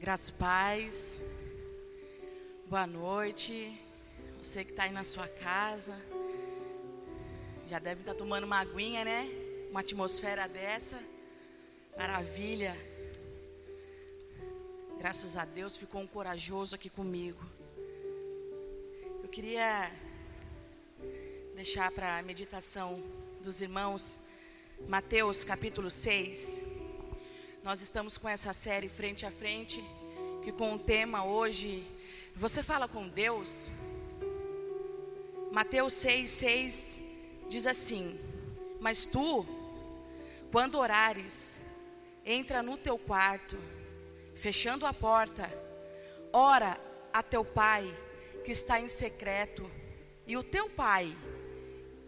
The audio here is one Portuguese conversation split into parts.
Graças paz. Boa noite. Você que está aí na sua casa. Já deve estar tá tomando uma aguinha, né? Uma atmosfera dessa. Maravilha. Graças a Deus ficou um corajoso aqui comigo. Eu queria deixar para a meditação dos irmãos Mateus capítulo 6. Nós estamos com essa série frente a frente, que com o tema hoje, você fala com Deus. Mateus 6, 6 diz assim: Mas tu, quando orares, entra no teu quarto, fechando a porta, ora a teu pai que está em secreto, e o teu pai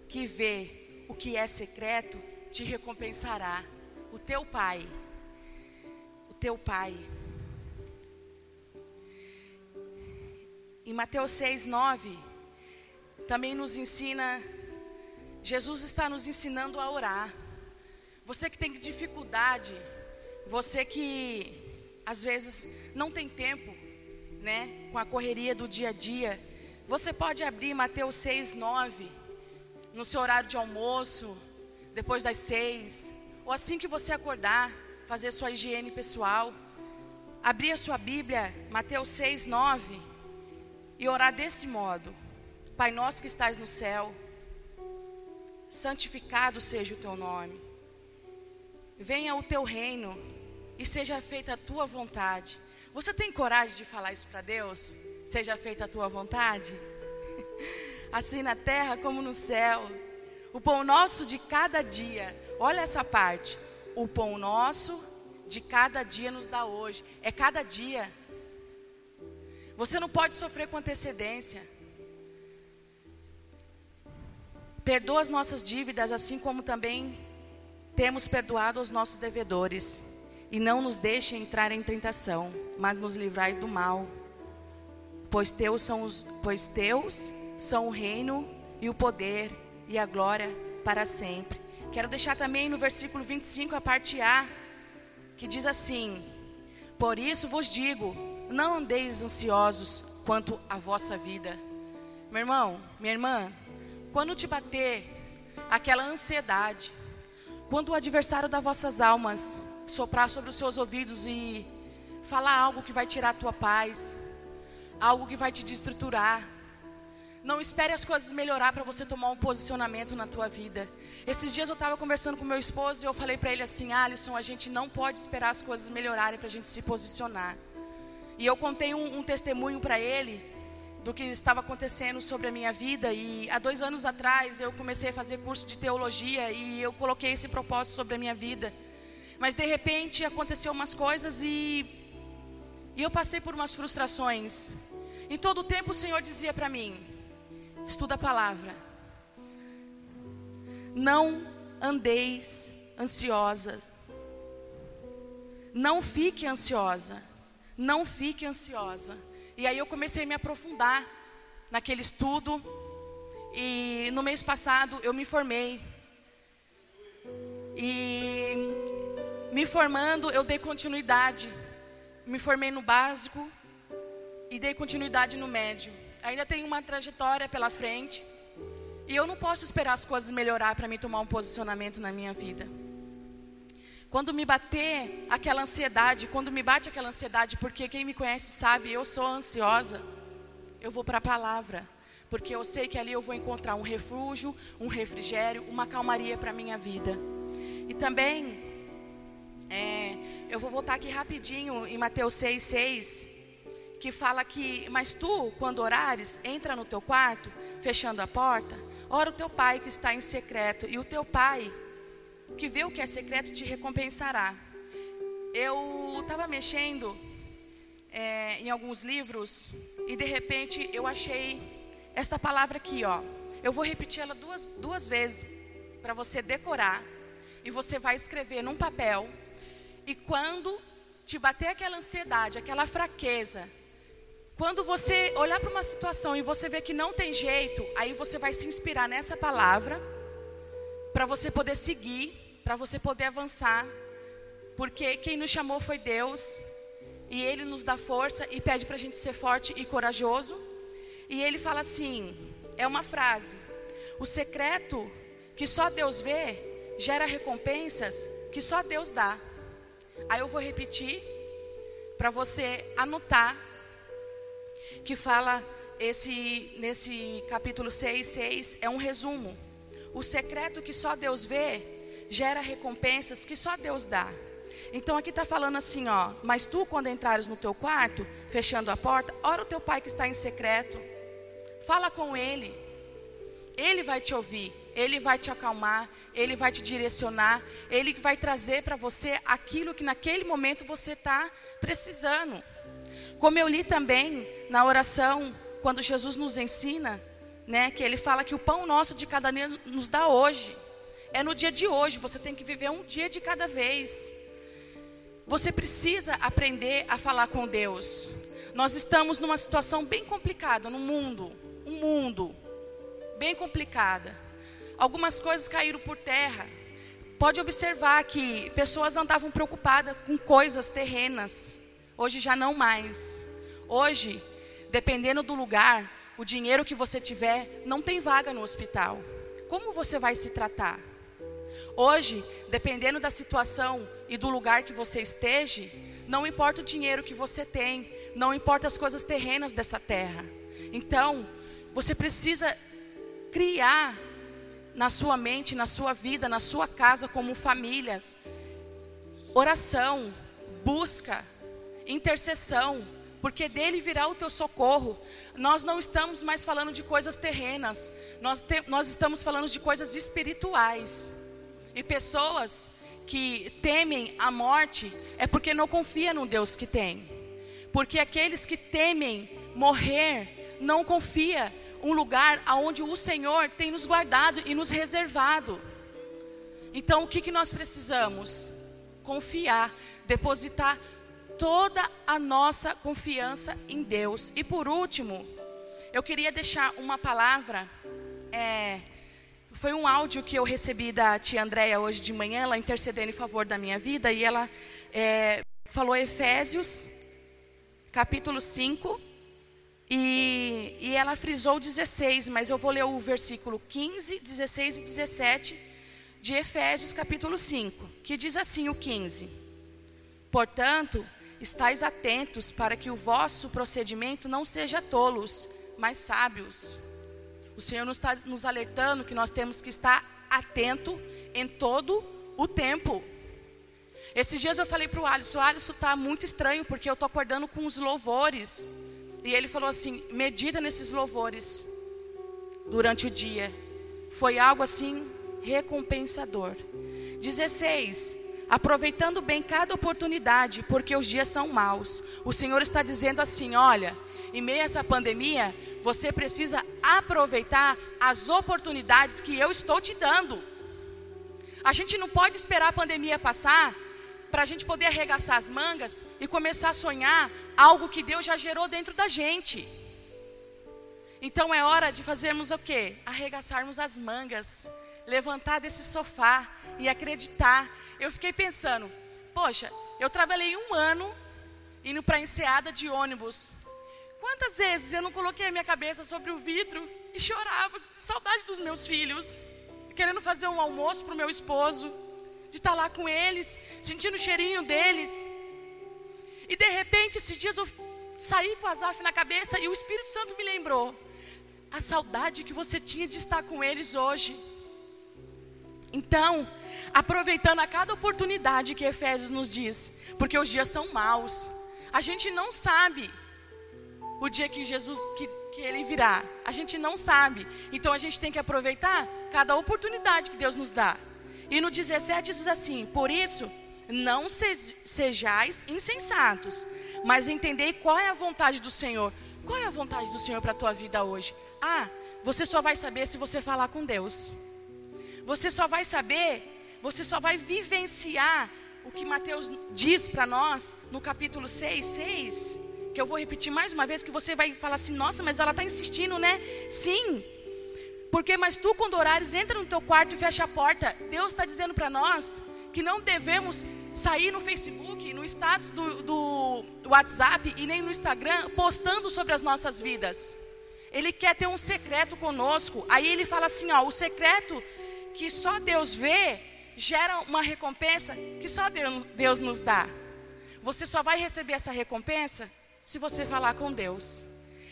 que vê o que é secreto te recompensará. O teu pai teu pai. Em Mateus 6, 9, também nos ensina, Jesus está nos ensinando a orar. Você que tem dificuldade, você que às vezes não tem tempo, né, com a correria do dia a dia, você pode abrir Mateus 6, 9, no seu horário de almoço, depois das seis, ou assim que você acordar fazer sua higiene pessoal, abrir a sua Bíblia, Mateus 6, 9, e orar desse modo: Pai nosso que estás no céu, santificado seja o teu nome, venha o teu reino e seja feita a tua vontade. Você tem coragem de falar isso para Deus? Seja feita a tua vontade? Assim na terra como no céu. O pão nosso de cada dia, olha essa parte o pão nosso de cada dia nos dá hoje. É cada dia. Você não pode sofrer com antecedência. Perdoa as nossas dívidas, assim como também temos perdoado os nossos devedores. E não nos deixe entrar em tentação, mas nos livrai do mal. Pois teus são os, pois teus são o reino e o poder e a glória para sempre. Quero deixar também no versículo 25 a parte A, que diz assim: Por isso vos digo, não andeis ansiosos quanto à vossa vida. Meu irmão, minha irmã, quando te bater aquela ansiedade, quando o adversário das vossas almas soprar sobre os seus ouvidos e falar algo que vai tirar a tua paz, algo que vai te destruturar, não espere as coisas melhorar para você tomar um posicionamento na tua vida. Esses dias eu estava conversando com meu esposo e eu falei para ele assim: Alisson, a gente não pode esperar as coisas melhorarem para a gente se posicionar. E eu contei um, um testemunho para ele do que estava acontecendo sobre a minha vida. E há dois anos atrás eu comecei a fazer curso de teologia e eu coloquei esse propósito sobre a minha vida. Mas de repente aconteceu umas coisas e, e eu passei por umas frustrações. Em todo o tempo o Senhor dizia para mim: Estuda a palavra. Não andeis ansiosa. Não fique ansiosa. Não fique ansiosa. E aí eu comecei a me aprofundar naquele estudo. E no mês passado eu me formei. E me formando, eu dei continuidade. Me formei no básico e dei continuidade no médio ainda tenho uma trajetória pela frente. E eu não posso esperar as coisas melhorar para mim tomar um posicionamento na minha vida. Quando me bater aquela ansiedade, quando me bate aquela ansiedade, porque quem me conhece sabe, eu sou ansiosa, eu vou para a palavra. Porque eu sei que ali eu vou encontrar um refúgio, um refrigério, uma calmaria para minha vida. E também, é, eu vou voltar aqui rapidinho em Mateus 6, 6 que fala que, mas tu, quando orares, entra no teu quarto, fechando a porta, ora o teu pai que está em secreto, e o teu pai, que vê o que é secreto, te recompensará. Eu estava mexendo é, em alguns livros, e de repente eu achei esta palavra aqui, ó. Eu vou repetir ela duas, duas vezes para você decorar, e você vai escrever num papel, e quando te bater aquela ansiedade, aquela fraqueza, quando você olhar para uma situação e você ver que não tem jeito, aí você vai se inspirar nessa palavra para você poder seguir, para você poder avançar, porque quem nos chamou foi Deus. e ele nos dá força e pede para a gente ser forte e corajoso. E ele fala assim: é uma frase, o secreto que só Deus vê gera recompensas que só Deus dá. Aí eu vou repetir para você anotar que fala esse nesse capítulo 6, 6 é um resumo. O secreto que só Deus vê gera recompensas que só Deus dá. Então aqui está falando assim, ó, mas tu quando entrares no teu quarto, fechando a porta, ora o teu pai que está em secreto, fala com ele, ele vai te ouvir, ele vai te acalmar, ele vai te direcionar, ele vai trazer para você aquilo que naquele momento você está precisando. Como eu li também na oração, quando Jesus nos ensina, né, que ele fala que o pão nosso de cada dia nos dá hoje. É no dia de hoje, você tem que viver um dia de cada vez. Você precisa aprender a falar com Deus. Nós estamos numa situação bem complicada no mundo, um mundo bem complicada. Algumas coisas caíram por terra. Pode observar que pessoas andavam preocupadas com coisas terrenas. Hoje já não mais. Hoje, dependendo do lugar, o dinheiro que você tiver, não tem vaga no hospital. Como você vai se tratar? Hoje, dependendo da situação e do lugar que você esteja, não importa o dinheiro que você tem, não importa as coisas terrenas dessa terra. Então, você precisa criar na sua mente, na sua vida, na sua casa como família, oração, busca, intercessão, porque dele virá o teu socorro. Nós não estamos mais falando de coisas terrenas, nós, te, nós estamos falando de coisas espirituais. E pessoas que temem a morte é porque não confia no Deus que tem. Porque aqueles que temem morrer não confia um lugar aonde o Senhor tem nos guardado e nos reservado. Então o que, que nós precisamos? Confiar, depositar toda a nossa confiança em Deus. E por último, eu queria deixar uma palavra é, foi um áudio que eu recebi da tia Andréia hoje de manhã, ela intercedendo em favor da minha vida, e ela é, falou Efésios, capítulo 5, e, e ela frisou 16, mas eu vou ler o versículo 15, 16 e 17 de Efésios, capítulo 5, que diz assim: o 15: Portanto, estais atentos para que o vosso procedimento não seja tolos, mas sábios o Senhor nos está nos alertando que nós temos que estar atento em todo o tempo. Esses dias eu falei para o Alisson, Alisson está muito estranho porque eu estou acordando com os louvores. E ele falou assim, medita nesses louvores durante o dia. Foi algo assim recompensador. 16. Aproveitando bem cada oportunidade, porque os dias são maus. O Senhor está dizendo assim: olha, em meio a essa pandemia, você precisa aproveitar as oportunidades que eu estou te dando. A gente não pode esperar a pandemia passar para a gente poder arregaçar as mangas e começar a sonhar algo que Deus já gerou dentro da gente. Então é hora de fazermos o quê? Arregaçarmos as mangas, levantar desse sofá e acreditar. Eu fiquei pensando, poxa, eu trabalhei um ano indo para a enseada de ônibus Quantas vezes eu não coloquei a minha cabeça sobre o vidro e chorava, saudade dos meus filhos, querendo fazer um almoço para o meu esposo, de estar lá com eles, sentindo o cheirinho deles. E de repente, esses dias eu saí com o Azaf na cabeça e o Espírito Santo me lembrou a saudade que você tinha de estar com eles hoje. Então, aproveitando a cada oportunidade que Efésios nos diz, porque os dias são maus, a gente não sabe o dia que Jesus que, que ele virá. A gente não sabe. Então a gente tem que aproveitar cada oportunidade que Deus nos dá. E no 17 diz assim: Por isso, não sejais insensatos, mas entendei qual é a vontade do Senhor. Qual é a vontade do Senhor para a tua vida hoje? Ah, você só vai saber se você falar com Deus. Você só vai saber, você só vai vivenciar o que Mateus diz para nós no capítulo 6, 6 que eu vou repetir mais uma vez, que você vai falar assim, nossa, mas ela está insistindo, né? Sim. Porque, mas tu, quando orares, entra no teu quarto e fecha a porta. Deus está dizendo para nós que não devemos sair no Facebook, no status do, do WhatsApp e nem no Instagram postando sobre as nossas vidas. Ele quer ter um secreto conosco. Aí ele fala assim: ó, o secreto que só Deus vê gera uma recompensa que só Deus, Deus nos dá. Você só vai receber essa recompensa se você falar com Deus.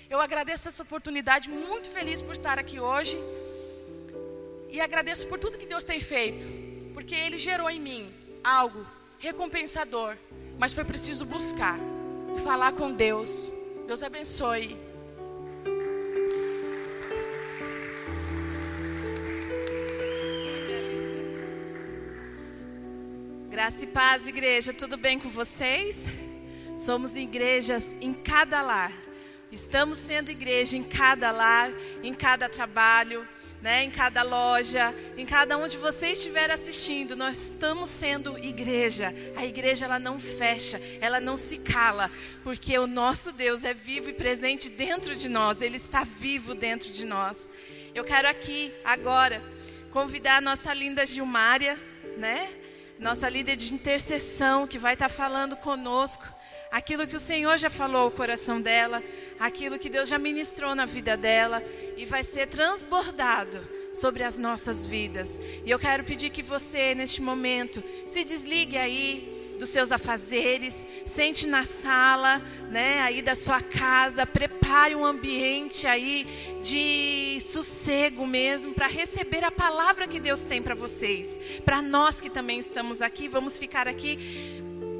Eu agradeço essa oportunidade, muito feliz por estar aqui hoje. E agradeço por tudo que Deus tem feito, porque Ele gerou em mim algo recompensador, mas foi preciso buscar falar com Deus. Deus abençoe. Graça e paz, igreja, tudo bem com vocês? Somos igrejas em cada lar. Estamos sendo igreja em cada lar, em cada trabalho, né, em cada loja, em cada onde você estiver assistindo, nós estamos sendo igreja. A igreja ela não fecha, ela não se cala, porque o nosso Deus é vivo e presente dentro de nós, ele está vivo dentro de nós. Eu quero aqui agora convidar a nossa linda Gilmária, né? Nossa líder de intercessão que vai estar falando conosco aquilo que o Senhor já falou ao coração dela, aquilo que Deus já ministrou na vida dela e vai ser transbordado sobre as nossas vidas. E eu quero pedir que você, neste momento, se desligue aí dos seus afazeres, sente na sala, né, aí da sua casa, prepare um ambiente aí de sossego mesmo para receber a palavra que Deus tem para vocês. Para nós que também estamos aqui, vamos ficar aqui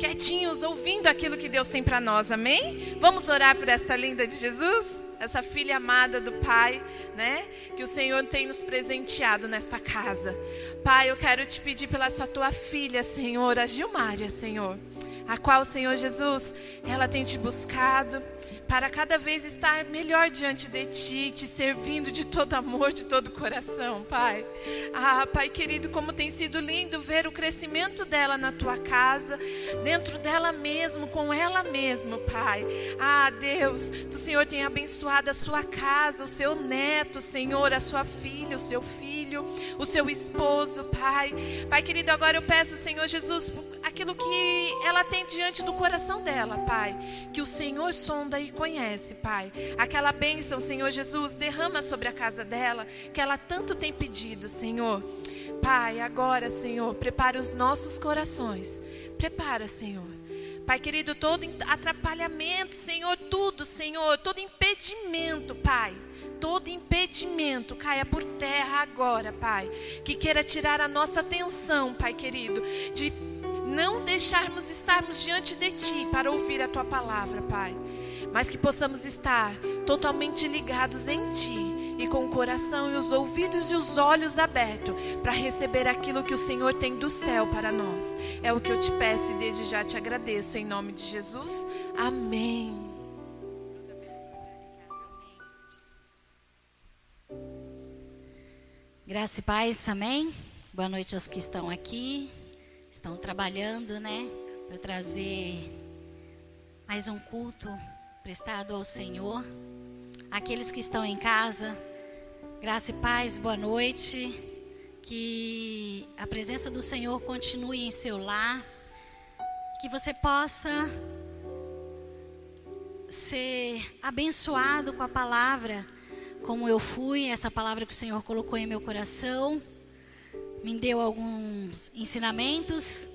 quietinhos, ouvindo aquilo que Deus tem para nós, amém? Vamos orar por essa linda de Jesus, essa filha amada do Pai, né? Que o Senhor tem nos presenteado nesta casa. Pai, eu quero te pedir pela essa tua filha, Senhor, a Gilmária, Senhor, a qual, Senhor Jesus, ela tem te buscado para cada vez estar melhor diante de Ti, te servindo de todo amor, de todo coração, Pai. Ah, Pai querido, como tem sido lindo ver o crescimento dela na Tua casa, dentro dela mesmo, com ela mesma, Pai. Ah, Deus, Tu, Senhor, tem abençoado a sua casa, o seu neto, Senhor, a sua filha, o seu filho, o seu esposo, Pai. Pai querido, agora eu peço, Senhor Jesus, aquilo que ela tem diante do coração dela, Pai. Que o Senhor sonda e conhece, Pai. Aquela bênção, Senhor Jesus, derrama sobre a casa dela, que ela tanto tem pedido, Senhor. Pai, agora, Senhor, prepara os nossos corações. Prepara, Senhor. Pai querido, todo atrapalhamento, Senhor, tudo, Senhor, todo impedimento, Pai todo impedimento caia por terra agora, Pai. Que queira tirar a nossa atenção, Pai querido, de não deixarmos estarmos diante de Ti para ouvir a Tua palavra, Pai mas que possamos estar totalmente ligados em Ti e com o coração e os ouvidos e os olhos abertos para receber aquilo que o Senhor tem do céu para nós. É o que eu te peço e desde já te agradeço em nome de Jesus. Amém. Graça e paz, amém? Boa noite aos que estão aqui, estão trabalhando, né, para trazer mais um culto prestado ao Senhor. Aqueles que estão em casa, graça e paz, boa noite. Que a presença do Senhor continue em seu lar. Que você possa ser abençoado com a palavra, como eu fui, essa palavra que o Senhor colocou em meu coração, me deu alguns ensinamentos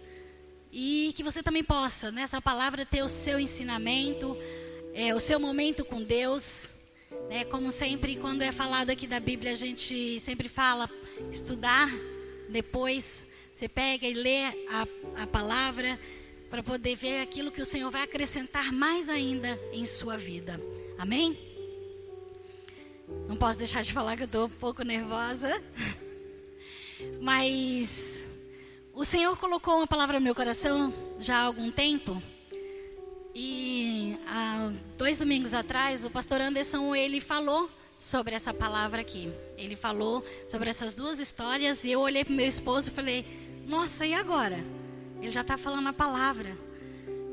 e que você também possa, nessa palavra, ter o seu ensinamento, é, o seu momento com Deus. Né? Como sempre, quando é falado aqui da Bíblia, a gente sempre fala estudar, depois você pega e lê a, a palavra para poder ver aquilo que o Senhor vai acrescentar mais ainda em sua vida. Amém? Não posso deixar de falar que eu estou um pouco nervosa. Mas o Senhor colocou uma palavra no meu coração já há algum tempo. E há dois domingos atrás, o pastor Anderson ele falou sobre essa palavra aqui. Ele falou sobre essas duas histórias e eu olhei para meu esposo e falei: Nossa, e agora? Ele já está falando a palavra.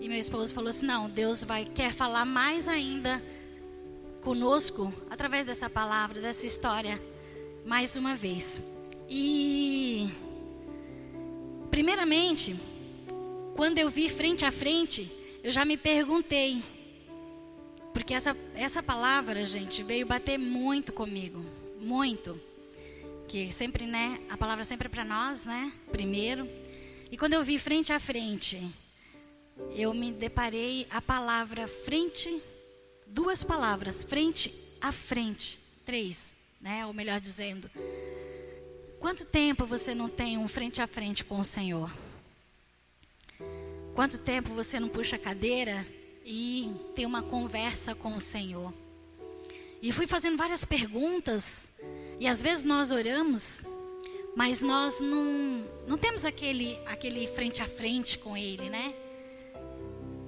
E meu esposo falou assim: Não, Deus vai quer falar mais ainda conosco através dessa palavra, dessa história, mais uma vez. E primeiramente quando eu vi frente a frente, eu já me perguntei. Porque essa, essa palavra, gente, veio bater muito comigo. Muito. Que sempre, né? A palavra sempre é para nós, né? Primeiro. E quando eu vi frente a frente, eu me deparei a palavra frente, duas palavras, frente a frente. Três, né? Ou melhor dizendo. Quanto tempo você não tem um frente a frente com o Senhor? Quanto tempo você não puxa a cadeira e tem uma conversa com o Senhor? E fui fazendo várias perguntas, e às vezes nós oramos, mas nós não, não temos aquele, aquele frente a frente com Ele, né?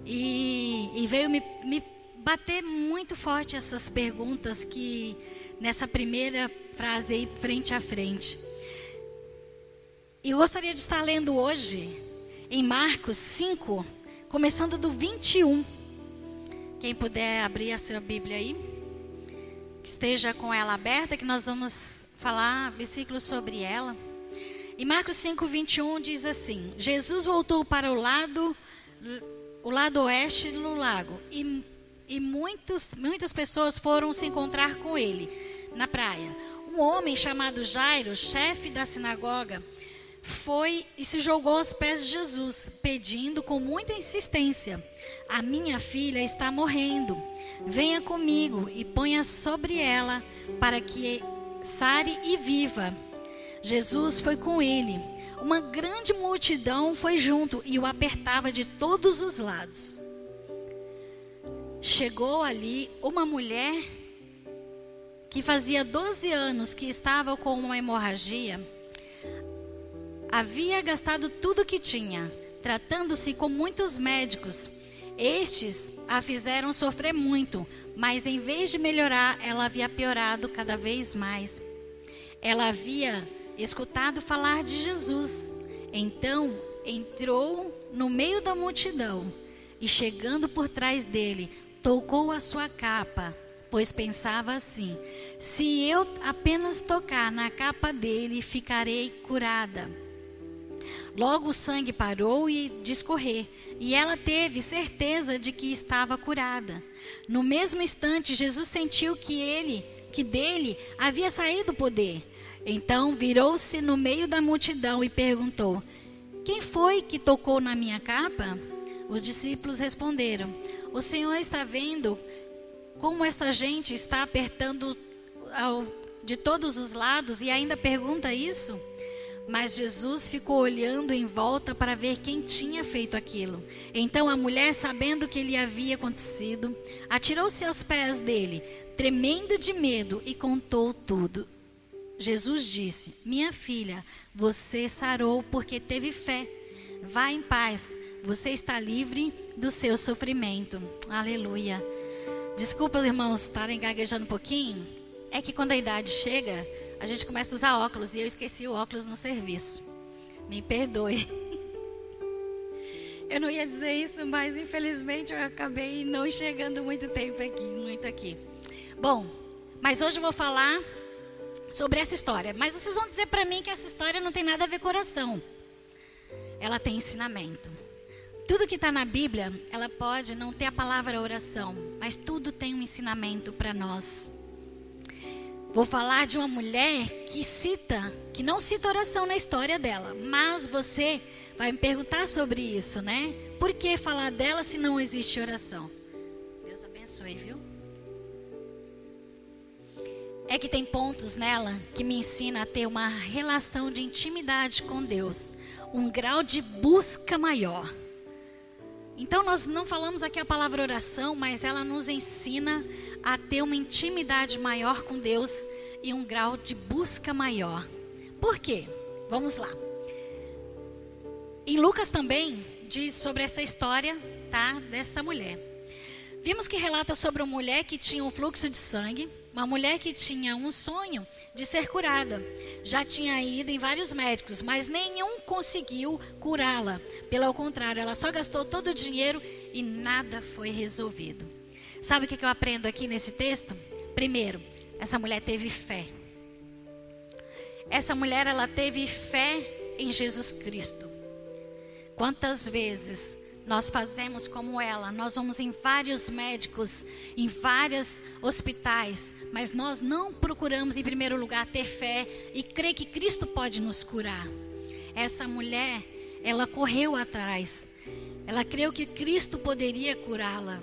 E, e veio me, me bater muito forte essas perguntas que nessa primeira frase aí, frente a frente. Eu gostaria de estar lendo hoje em Marcos 5, começando do 21. Quem puder abrir a sua Bíblia aí, que esteja com ela aberta, que nós vamos falar versículos sobre ela. E Marcos 5, 21 diz assim: Jesus voltou para o lado, o lado oeste do lago, e, e muitos, muitas pessoas foram se encontrar com ele na praia. Um homem chamado Jairo, chefe da sinagoga, foi e se jogou aos pés de Jesus, pedindo com muita insistência: A minha filha está morrendo. Venha comigo e ponha sobre ela, para que sare e viva. Jesus foi com ele. Uma grande multidão foi junto e o apertava de todos os lados. Chegou ali uma mulher que fazia 12 anos que estava com uma hemorragia havia gastado tudo que tinha, tratando-se com muitos médicos. Estes a fizeram sofrer muito, mas em vez de melhorar, ela havia piorado cada vez mais. Ela havia escutado falar de Jesus. Então entrou no meio da multidão e, chegando por trás dele, tocou a sua capa, pois pensava assim: se eu apenas tocar na capa dele, ficarei curada. Logo o sangue parou e de escorrer, e ela teve certeza de que estava curada. No mesmo instante, Jesus sentiu que ele, que dele havia saído o poder. Então virou-se no meio da multidão e perguntou: Quem foi que tocou na minha capa? Os discípulos responderam: O Senhor está vendo como esta gente está apertando ao, de todos os lados e ainda pergunta isso? Mas Jesus ficou olhando em volta para ver quem tinha feito aquilo. Então a mulher, sabendo o que lhe havia acontecido, atirou-se aos pés dele, tremendo de medo, e contou tudo. Jesus disse: Minha filha, você sarou porque teve fé. Vá em paz, você está livre do seu sofrimento. Aleluia. Desculpa, irmãos, estarem gaguejando um pouquinho. É que quando a idade chega, a gente começa a usar óculos e eu esqueci o óculos no serviço. Me perdoe. Eu não ia dizer isso, mas infelizmente eu acabei não chegando muito tempo aqui, muito aqui. Bom, mas hoje eu vou falar sobre essa história. Mas vocês vão dizer para mim que essa história não tem nada a ver com oração. Ela tem ensinamento. Tudo que está na Bíblia, ela pode não ter a palavra oração, mas tudo tem um ensinamento para nós. Vou falar de uma mulher que cita, que não cita oração na história dela, mas você vai me perguntar sobre isso, né? Por que falar dela se não existe oração? Deus abençoe, viu? É que tem pontos nela que me ensina a ter uma relação de intimidade com Deus, um grau de busca maior. Então nós não falamos aqui a palavra oração, mas ela nos ensina a ter uma intimidade maior com Deus e um grau de busca maior. Por quê? Vamos lá. Em Lucas também diz sobre essa história, tá, desta mulher. Vimos que relata sobre uma mulher que tinha um fluxo de sangue, uma mulher que tinha um sonho de ser curada. Já tinha ido em vários médicos, mas nenhum conseguiu curá-la. Pelo contrário, ela só gastou todo o dinheiro e nada foi resolvido. Sabe o que eu aprendo aqui nesse texto? Primeiro, essa mulher teve fé. Essa mulher, ela teve fé em Jesus Cristo. Quantas vezes nós fazemos como ela, nós vamos em vários médicos, em vários hospitais, mas nós não procuramos, em primeiro lugar, ter fé e crer que Cristo pode nos curar. Essa mulher, ela correu atrás, ela creu que Cristo poderia curá-la.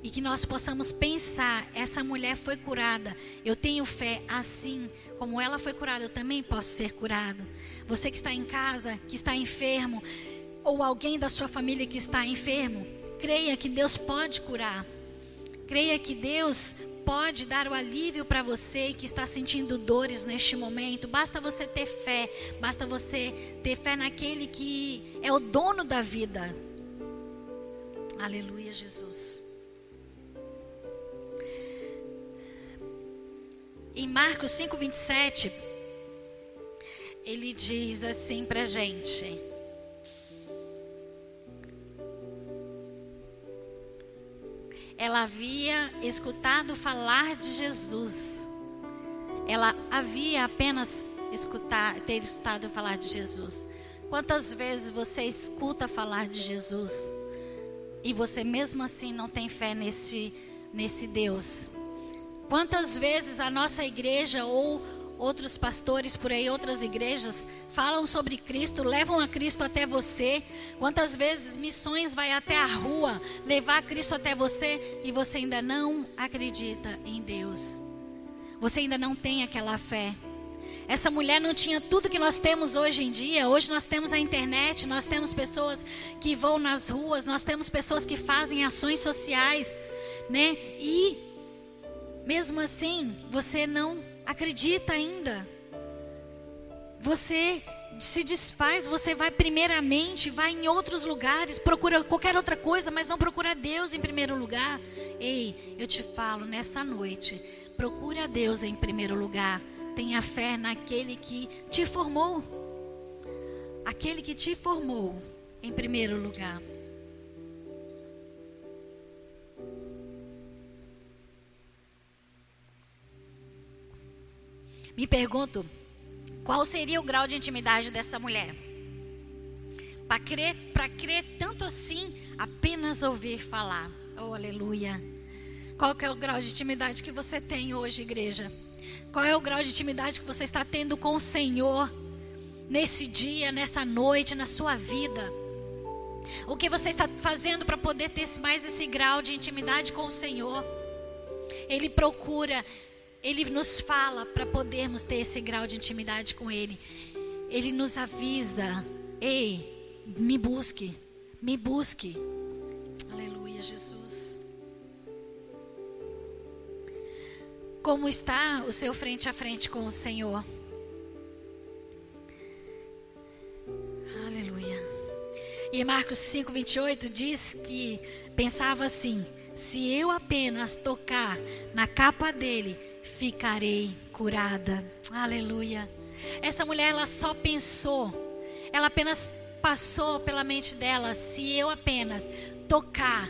E que nós possamos pensar: essa mulher foi curada, eu tenho fé, assim como ela foi curada, eu também posso ser curado. Você que está em casa, que está enfermo, ou alguém da sua família que está enfermo, creia que Deus pode curar. Creia que Deus pode dar o alívio para você que está sentindo dores neste momento. Basta você ter fé, basta você ter fé naquele que é o dono da vida. Aleluia, Jesus. Em Marcos 5, 27, ele diz assim para gente. Ela havia escutado falar de Jesus. Ela havia apenas escutar, ter escutado falar de Jesus. Quantas vezes você escuta falar de Jesus e você mesmo assim não tem fé nesse, nesse Deus? Quantas vezes a nossa igreja ou outros pastores por aí, outras igrejas, falam sobre Cristo, levam a Cristo até você. Quantas vezes missões vai até a rua levar Cristo até você e você ainda não acredita em Deus. Você ainda não tem aquela fé. Essa mulher não tinha tudo que nós temos hoje em dia. Hoje nós temos a internet, nós temos pessoas que vão nas ruas, nós temos pessoas que fazem ações sociais, né? E mesmo assim, você não acredita ainda. Você se desfaz, você vai primeiramente, vai em outros lugares, procura qualquer outra coisa, mas não procura Deus em primeiro lugar. Ei, eu te falo nessa noite, procure a Deus em primeiro lugar. Tenha fé naquele que te formou. Aquele que te formou em primeiro lugar. Me pergunto, qual seria o grau de intimidade dessa mulher? Para crer, para crer tanto assim, apenas ouvir falar. Oh, aleluia. Qual que é o grau de intimidade que você tem hoje, igreja? Qual é o grau de intimidade que você está tendo com o Senhor nesse dia, nessa noite, na sua vida? O que você está fazendo para poder ter mais esse grau de intimidade com o Senhor? Ele procura ele nos fala para podermos ter esse grau de intimidade com Ele. Ele nos avisa: ei, me busque, me busque. Aleluia, Jesus. Como está o seu frente a frente com o Senhor? Aleluia. E Marcos 5, 28 diz que pensava assim: se eu apenas tocar na capa dele, ficarei curada. Aleluia. Essa mulher ela só pensou, ela apenas passou pela mente dela: se eu apenas tocar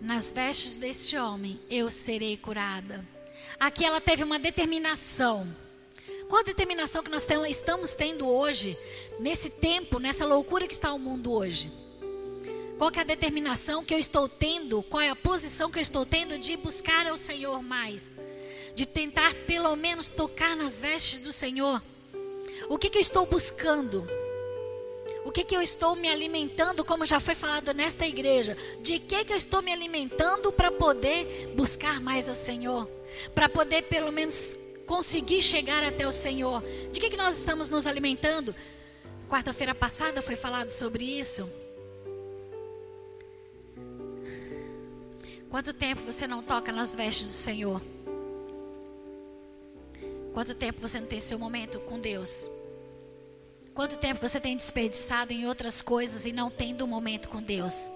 nas vestes deste homem, eu serei curada. Aqui ela teve uma determinação. Qual a determinação que nós estamos tendo hoje, nesse tempo, nessa loucura que está o mundo hoje? Qual é a determinação que eu estou tendo? Qual é a posição que eu estou tendo de buscar ao Senhor mais? De tentar pelo menos tocar nas vestes do Senhor. O que, que eu estou buscando? O que, que eu estou me alimentando, como já foi falado nesta igreja? De que, que eu estou me alimentando para poder buscar mais ao Senhor? Para poder pelo menos conseguir chegar até o Senhor? De que, que nós estamos nos alimentando? Quarta-feira passada foi falado sobre isso. Quanto tempo você não toca nas vestes do Senhor? Quanto tempo você não tem seu momento com Deus? Quanto tempo você tem desperdiçado em outras coisas e não tendo um momento com Deus?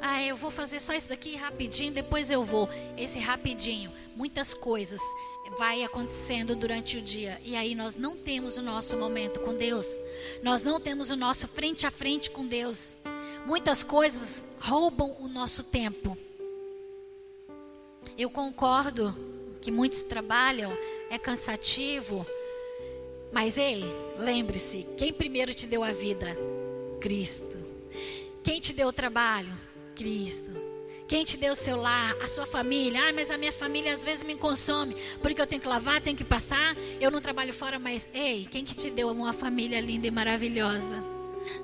Ah, eu vou fazer só isso daqui rapidinho, depois eu vou. Esse rapidinho, muitas coisas vai acontecendo durante o dia e aí nós não temos o nosso momento com Deus. Nós não temos o nosso frente a frente com Deus. Muitas coisas roubam o nosso tempo. Eu concordo que muitos trabalham é cansativo. Mas ei, lembre-se, quem primeiro te deu a vida? Cristo. Quem te deu o trabalho? Cristo. Quem te deu o seu lar, a sua família? Ah, mas a minha família às vezes me consome, porque eu tenho que lavar, tenho que passar, eu não trabalho fora, mas ei, quem que te deu uma família linda e maravilhosa?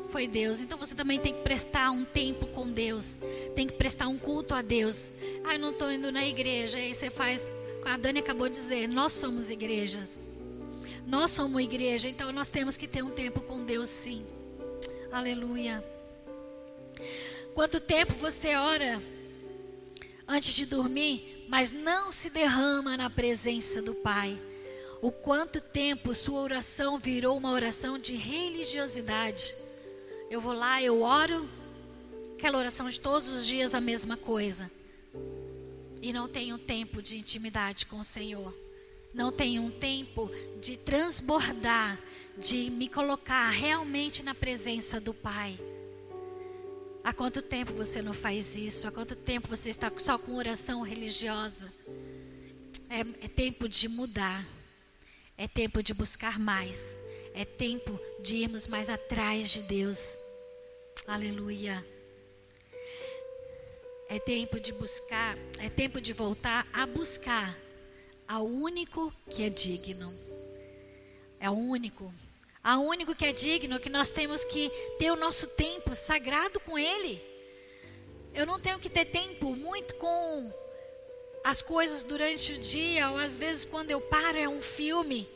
Foi Deus. Então você também tem que prestar um tempo com Deus, tem que prestar um culto a Deus. Ah, eu não estou indo na igreja, aí você faz. A Dani acabou de dizer, nós somos igrejas. Nós somos igreja, então nós temos que ter um tempo com Deus, sim. Aleluia. Quanto tempo você ora antes de dormir, mas não se derrama na presença do Pai? O quanto tempo sua oração virou uma oração de religiosidade? Eu vou lá, eu oro, aquela oração de todos os dias a mesma coisa. E não tenho tempo de intimidade com o Senhor. Não tenho um tempo de transbordar, de me colocar realmente na presença do Pai. Há quanto tempo você não faz isso? Há quanto tempo você está só com oração religiosa? É, é tempo de mudar. É tempo de buscar mais. É tempo de irmos mais atrás de Deus. Aleluia. É tempo de buscar, é tempo de voltar a buscar ao único que é digno. É o único. Ao único que é digno, que nós temos que ter o nosso tempo sagrado com Ele. Eu não tenho que ter tempo muito com as coisas durante o dia, ou às vezes quando eu paro é um filme,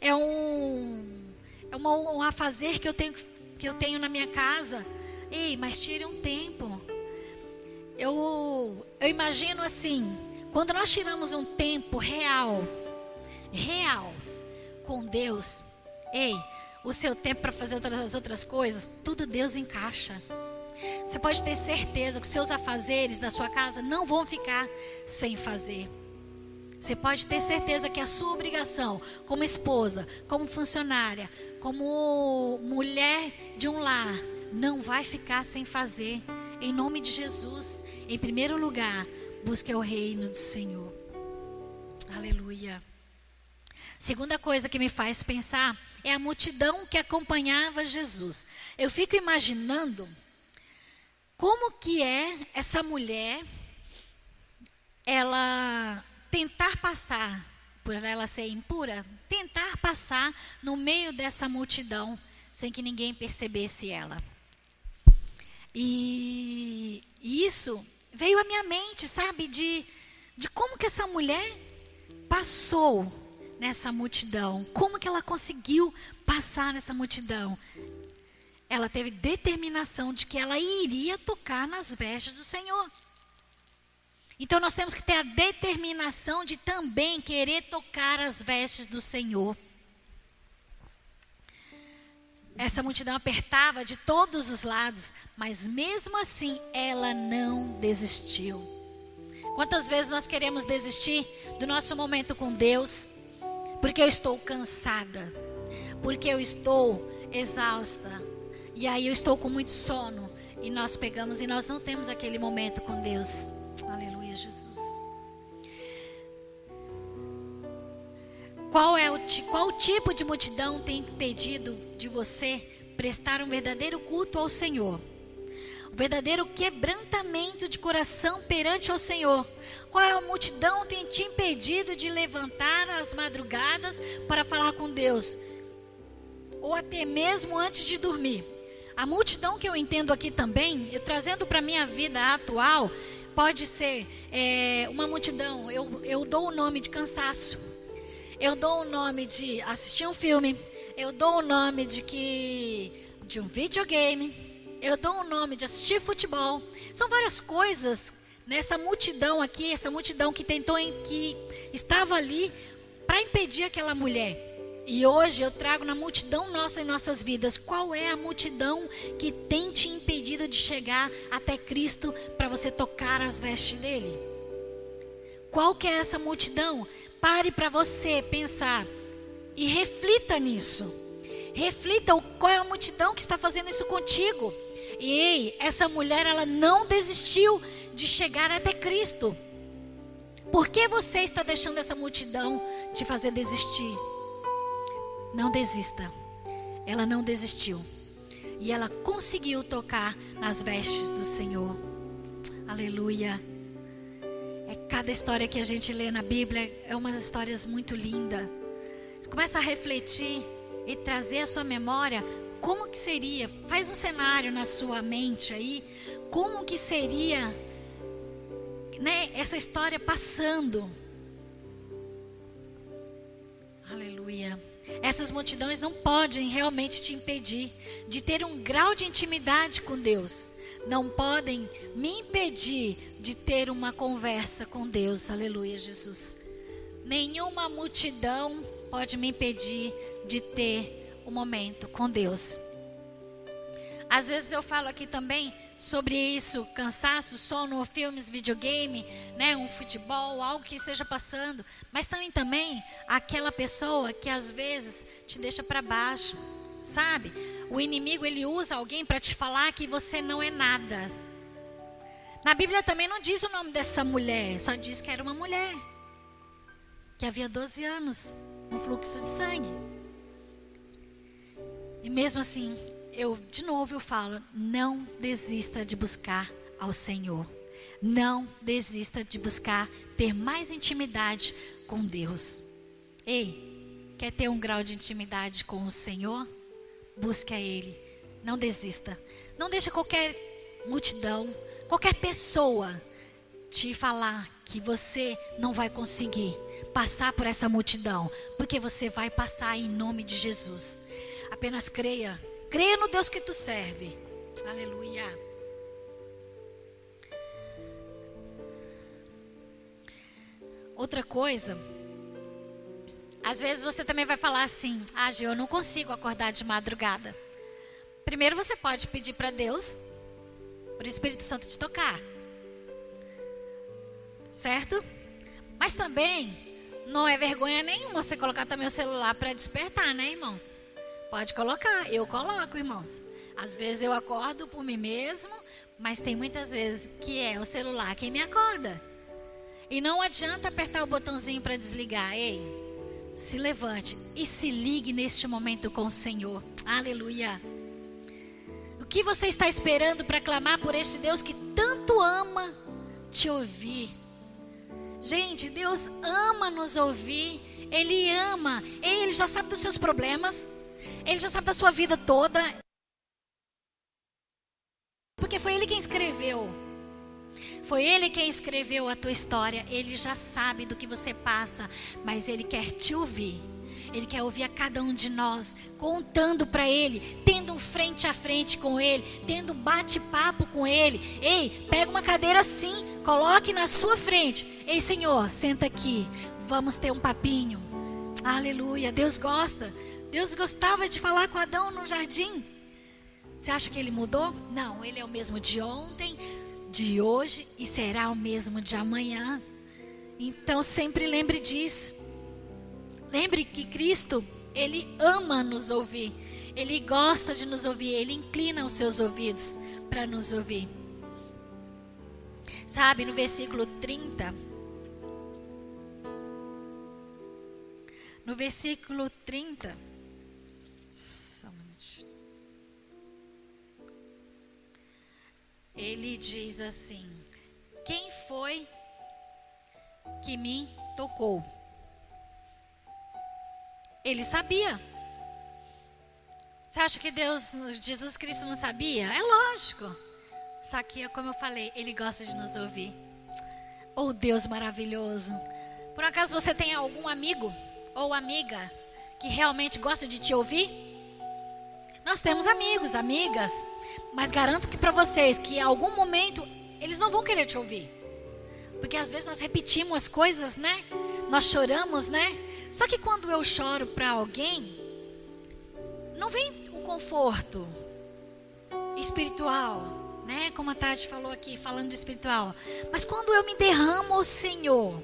é um é uma, um afazer que eu tenho que eu tenho na minha casa. Ei, mas tire um tempo. Eu eu imagino assim, quando nós tiramos um tempo real, real com Deus, ei, o seu tempo para fazer outras outras coisas, tudo Deus encaixa. Você pode ter certeza que os seus afazeres da sua casa não vão ficar sem fazer. Você pode ter certeza que a sua obrigação, como esposa, como funcionária, como mulher de um lar, não vai ficar sem fazer. Em nome de Jesus, em primeiro lugar, busque o reino do Senhor. Aleluia. Segunda coisa que me faz pensar é a multidão que acompanhava Jesus. Eu fico imaginando como que é essa mulher ela tentar passar por ela ser impura, tentar passar no meio dessa multidão sem que ninguém percebesse ela. E isso veio à minha mente, sabe, de, de como que essa mulher passou nessa multidão, como que ela conseguiu passar nessa multidão ela teve determinação de que ela iria tocar nas vestes do Senhor. Então nós temos que ter a determinação de também querer tocar as vestes do Senhor. Essa multidão apertava de todos os lados, mas mesmo assim ela não desistiu. Quantas vezes nós queremos desistir do nosso momento com Deus? Porque eu estou cansada, porque eu estou exausta, e aí eu estou com muito sono. E nós pegamos e nós não temos aquele momento com Deus. Aleluia, Jesus. Qual é o qual tipo de multidão tem impedido de você prestar um verdadeiro culto ao Senhor? O verdadeiro quebrantamento de coração perante ao Senhor. Qual é a multidão tem te impedido de levantar as madrugadas para falar com Deus? Ou até mesmo antes de dormir? A multidão que eu entendo aqui também, eu trazendo para a minha vida atual, pode ser é, uma multidão. Eu, eu dou o nome de cansaço. Eu dou o nome de assistir um filme. Eu dou o nome de que de um videogame. Eu dou o nome de assistir futebol. São várias coisas nessa multidão aqui, essa multidão que tentou que estava ali para impedir aquela mulher. E hoje eu trago na multidão nossa em nossas vidas. Qual é a multidão que tem te impedido de chegar até Cristo para você tocar as vestes dele? Qual que é essa multidão? Pare para você pensar e reflita nisso. Reflita qual é a multidão que está fazendo isso contigo. E ei, essa mulher ela não desistiu de chegar até Cristo. Por que você está deixando essa multidão te fazer desistir? Não desista. Ela não desistiu. E ela conseguiu tocar nas vestes do Senhor. Aleluia. É cada história que a gente lê na Bíblia é umas histórias muito lindas. Começa a refletir e trazer à sua memória como que seria, faz um cenário na sua mente aí, como que seria né, essa história passando. Aleluia. Essas multidões não podem realmente te impedir de ter um grau de intimidade com Deus. Não podem me impedir de ter uma conversa com Deus. Aleluia, Jesus. Nenhuma multidão pode me impedir de ter um momento com Deus. Às vezes eu falo aqui também sobre isso, cansaço, sono, filmes, videogame, né, um futebol, algo que esteja passando, mas também também aquela pessoa que às vezes te deixa para baixo, sabe? O inimigo ele usa alguém para te falar que você não é nada. Na Bíblia também não diz o nome dessa mulher, só diz que era uma mulher que havia 12 anos no fluxo de sangue. E mesmo assim, eu de novo eu falo, não desista de buscar ao Senhor. Não desista de buscar ter mais intimidade com Deus. Ei, quer ter um grau de intimidade com o Senhor? Busque a Ele. Não desista. Não deixe qualquer multidão, qualquer pessoa te falar que você não vai conseguir passar por essa multidão, porque você vai passar em nome de Jesus. Apenas creia Creia no Deus que tu serve. Aleluia. Outra coisa, às vezes você também vai falar assim: Ah, Gê, eu não consigo acordar de madrugada. Primeiro você pode pedir para Deus, para o Espírito Santo te tocar. Certo? Mas também não é vergonha nenhuma você colocar também o celular para despertar, né, irmãos? Pode colocar, eu coloco, irmãos. Às vezes eu acordo por mim mesmo, mas tem muitas vezes que é o celular quem me acorda. E não adianta apertar o botãozinho para desligar. Ei, se levante e se ligue neste momento com o Senhor. Aleluia. O que você está esperando para clamar por este Deus que tanto ama te ouvir? Gente, Deus ama nos ouvir. Ele ama. Ele já sabe dos seus problemas. Ele já sabe da sua vida toda. Porque foi ele quem escreveu. Foi ele quem escreveu a tua história. Ele já sabe do que você passa, mas ele quer te ouvir. Ele quer ouvir a cada um de nós, contando para Ele, tendo um frente a frente com Ele, tendo um bate-papo com Ele. Ei, pega uma cadeira assim, coloque na sua frente. Ei, Senhor, senta aqui, vamos ter um papinho. Aleluia, Deus gosta. Deus gostava de falar com Adão no jardim. Você acha que ele mudou? Não, ele é o mesmo de ontem, de hoje e será o mesmo de amanhã. Então sempre lembre disso. Lembre que Cristo, ele ama nos ouvir. Ele gosta de nos ouvir, ele inclina os seus ouvidos para nos ouvir. Sabe, no versículo 30, no versículo 30, ele diz assim: Quem foi que me tocou? Ele sabia. Você acha que Deus, Jesus Cristo não sabia? É lógico. Só que, como eu falei, Ele gosta de nos ouvir. Oh Deus maravilhoso. Por acaso você tem algum amigo ou amiga que realmente gosta de te ouvir? Nós temos amigos, amigas mas garanto que para vocês que em algum momento eles não vão querer te ouvir. Porque às vezes nós repetimos as coisas, né? Nós choramos, né? Só que quando eu choro para alguém, não vem o conforto espiritual, né? Como a Tati falou aqui, falando de espiritual. Mas quando eu me derramo ao Senhor,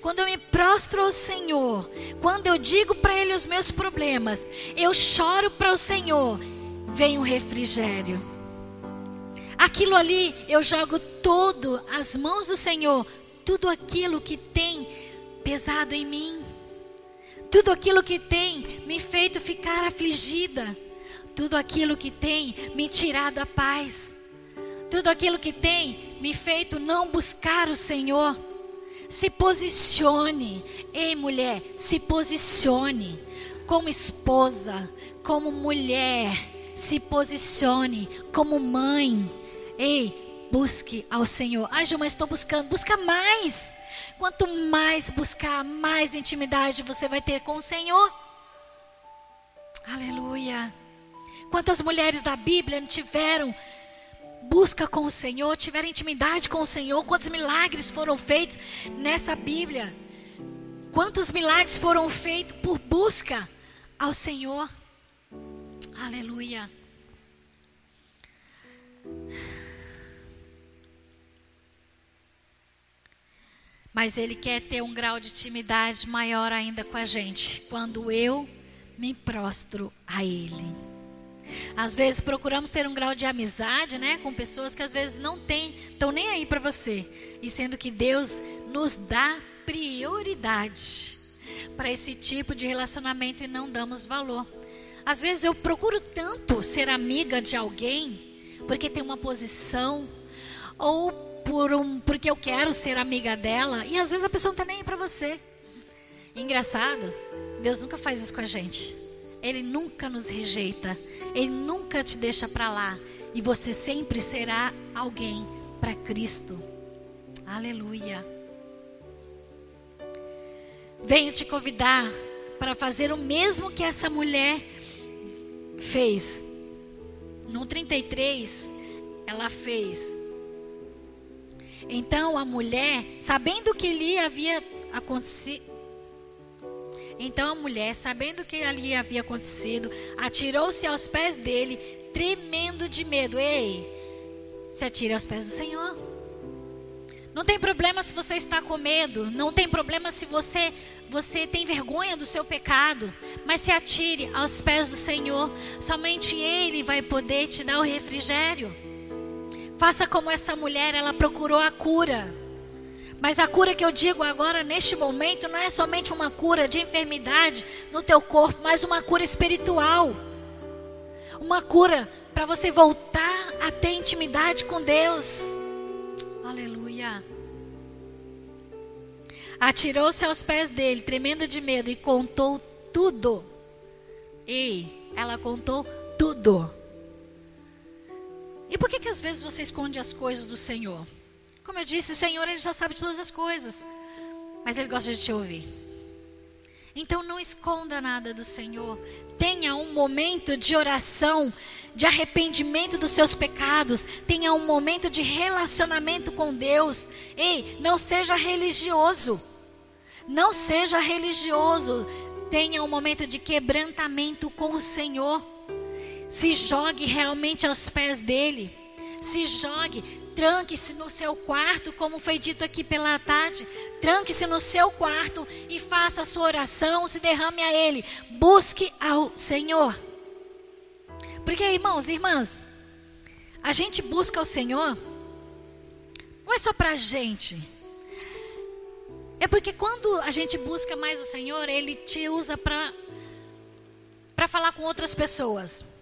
quando eu me prostro ao Senhor, quando eu digo para Ele os meus problemas, eu choro para o Senhor, vem o refrigério. Aquilo ali eu jogo todo as mãos do Senhor, tudo aquilo que tem pesado em mim, tudo aquilo que tem me feito ficar afligida, tudo aquilo que tem me tirado a paz, tudo aquilo que tem me feito não buscar o Senhor. Se posicione, ei mulher, se posicione como esposa, como mulher, se posicione como mãe. Ei, busque ao Senhor. Ai, Gilma, estou buscando. Busca mais. Quanto mais buscar, mais intimidade você vai ter com o Senhor. Aleluia. Quantas mulheres da Bíblia tiveram busca com o Senhor, tiveram intimidade com o Senhor? Quantos milagres foram feitos nessa Bíblia? Quantos milagres foram feitos por busca ao Senhor? Aleluia. Mas Ele quer ter um grau de intimidade maior ainda com a gente, quando eu me prostro a Ele. Às vezes procuramos ter um grau de amizade, né, com pessoas que às vezes não têm, estão nem aí para você, e sendo que Deus nos dá prioridade para esse tipo de relacionamento e não damos valor. Às vezes eu procuro tanto ser amiga de alguém porque tem uma posição ou por um, porque eu quero ser amiga dela e às vezes a pessoa não está nem aí para você. Engraçado, Deus nunca faz isso com a gente. Ele nunca nos rejeita. Ele nunca te deixa para lá. E você sempre será alguém para Cristo. Aleluia. Venho te convidar para fazer o mesmo que essa mulher fez. No 33, ela fez. Então a mulher, sabendo que lhe havia acontecido, então a mulher, sabendo que ali havia acontecido, atirou-se aos pés dele, tremendo de medo. Ei, se atire aos pés do Senhor. Não tem problema se você está com medo, não tem problema se você você tem vergonha do seu pecado, mas se atire aos pés do Senhor, somente Ele vai poder te dar o refrigério. Faça como essa mulher, ela procurou a cura. Mas a cura que eu digo agora, neste momento, não é somente uma cura de enfermidade no teu corpo, mas uma cura espiritual. Uma cura para você voltar a ter intimidade com Deus. Aleluia. Atirou-se aos pés dele, tremendo de medo, e contou tudo. Ei, ela contou tudo. E por que, que às vezes você esconde as coisas do Senhor? Como eu disse, o Senhor ele já sabe todas as coisas, mas Ele gosta de te ouvir. Então não esconda nada do Senhor. Tenha um momento de oração, de arrependimento dos seus pecados. Tenha um momento de relacionamento com Deus. Ei, não seja religioso. Não seja religioso. Tenha um momento de quebrantamento com o Senhor. Se jogue realmente aos pés dele. Se jogue, tranque-se no seu quarto, como foi dito aqui pela tarde. Tranque-se no seu quarto e faça a sua oração, se derrame a Ele. Busque ao Senhor. Porque, irmãos e irmãs, a gente busca o Senhor, não é só para a gente. É porque quando a gente busca mais o Senhor, Ele te usa para falar com outras pessoas.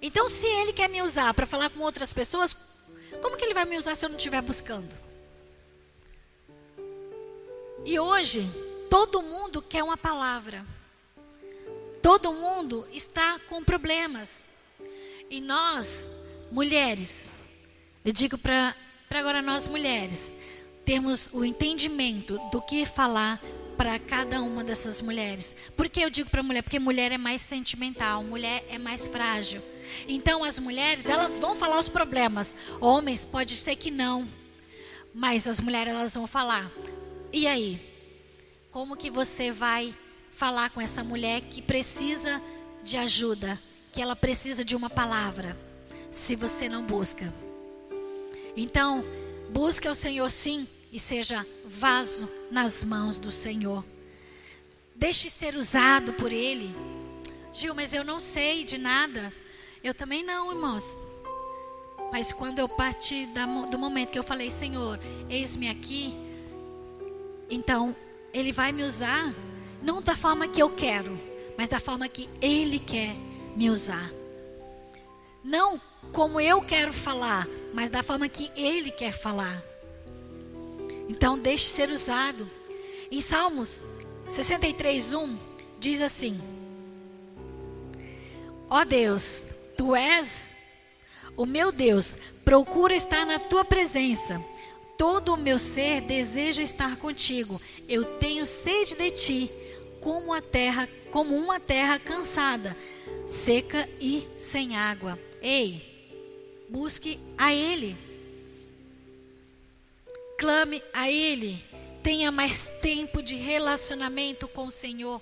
Então, se Ele quer me usar para falar com outras pessoas, como que Ele vai me usar se eu não estiver buscando? E hoje, todo mundo quer uma palavra. Todo mundo está com problemas. E nós, mulheres, eu digo para agora nós mulheres, termos o entendimento do que falar para cada uma dessas mulheres. Por que eu digo para mulher? Porque mulher é mais sentimental, mulher é mais frágil. Então as mulheres, elas vão falar os problemas. Homens pode ser que não. Mas as mulheres elas vão falar. E aí? Como que você vai falar com essa mulher que precisa de ajuda, que ela precisa de uma palavra, se você não busca? Então, busque o Senhor sim, e seja vaso nas mãos do Senhor. Deixe ser usado por Ele. Gil, mas eu não sei de nada. Eu também não, irmãos. Mas quando eu parti do momento que eu falei, Senhor, eis-me aqui, então Ele vai me usar, não da forma que eu quero, mas da forma que Ele quer me usar. Não como eu quero falar, mas da forma que Ele quer falar. Então, deixe ser usado. Em Salmos 63, 1, diz assim: Ó oh Deus, Tu és o meu Deus, procura estar na Tua presença. Todo o meu ser deseja estar contigo. Eu tenho sede de Ti, como a terra, como uma terra cansada, seca e sem água. Ei, busque a Ele. Clame a Ele. Tenha mais tempo de relacionamento com o Senhor.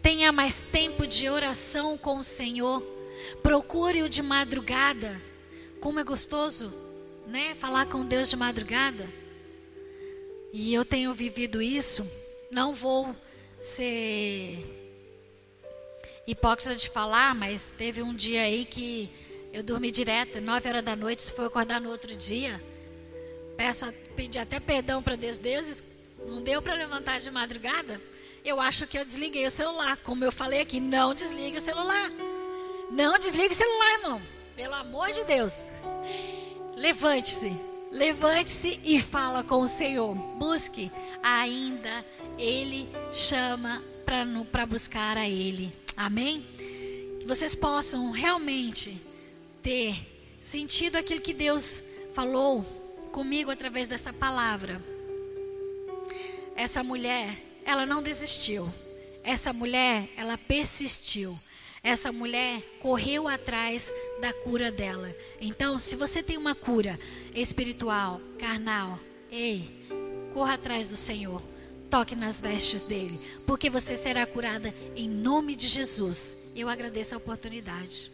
Tenha mais tempo de oração com o Senhor. Procure-o de madrugada. Como é gostoso, né? Falar com Deus de madrugada. E eu tenho vivido isso. Não vou ser hipócrita de falar, mas teve um dia aí que eu dormi direto, nove horas da noite, se for acordar no outro dia. Peço, pedi até perdão para Deus. Deus, não deu para levantar de madrugada? Eu acho que eu desliguei o celular. Como eu falei aqui, não desligue o celular. Não desligue o celular, irmão. Pelo amor de Deus. Levante-se. Levante-se e fala com o Senhor. Busque. Ainda Ele chama para buscar a Ele. Amém? Que vocês possam realmente ter sentido aquilo que Deus falou comigo através dessa palavra. Essa mulher, ela não desistiu. Essa mulher, ela persistiu. Essa mulher correu atrás da cura dela. Então, se você tem uma cura espiritual, carnal, ei, corra atrás do Senhor. Toque nas vestes dele, porque você será curada em nome de Jesus. Eu agradeço a oportunidade.